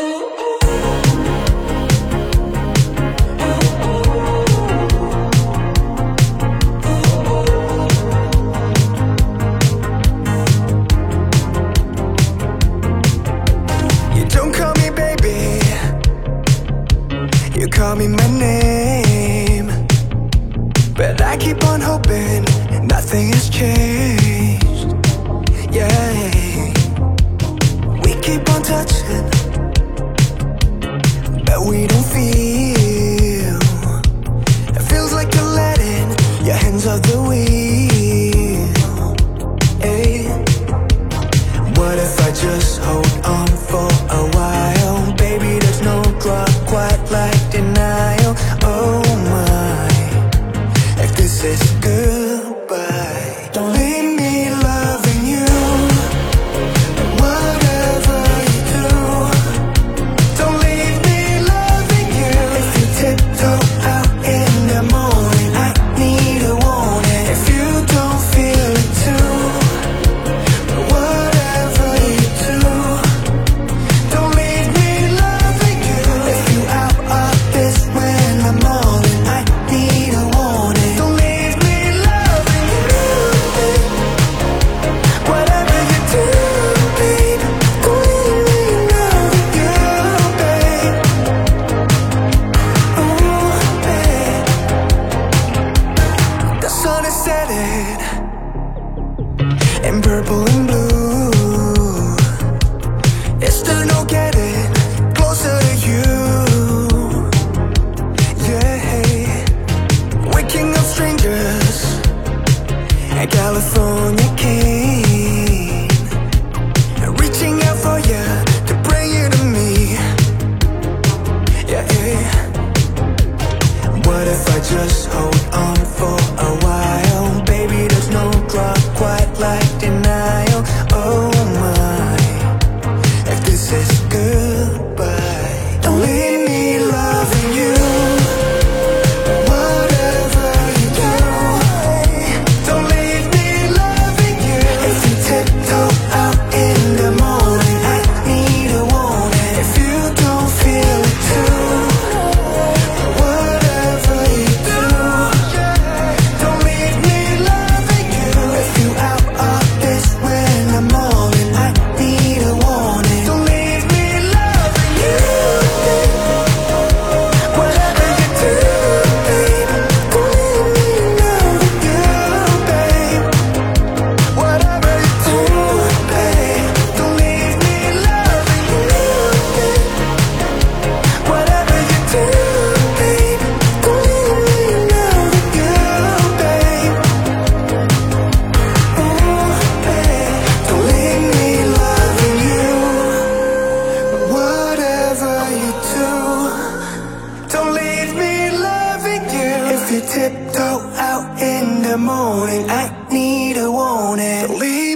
You don't call me baby, you call me my name. But I keep on hoping nothing has changed. Yeah, we keep on touching, we don't feel. It feels like you're letting your hands off the wheel. Hey. What if I just hold on for a while? Baby, there's no drug quite like denial. Oh my, if this is goodbye, purple and blue. It's still no getting closer to you. Yeah, waking up strangers at California reaching out for you to bring you to me. Yeah. What if I just hold on for tiptoe out in the morning, I need a warning. Leave.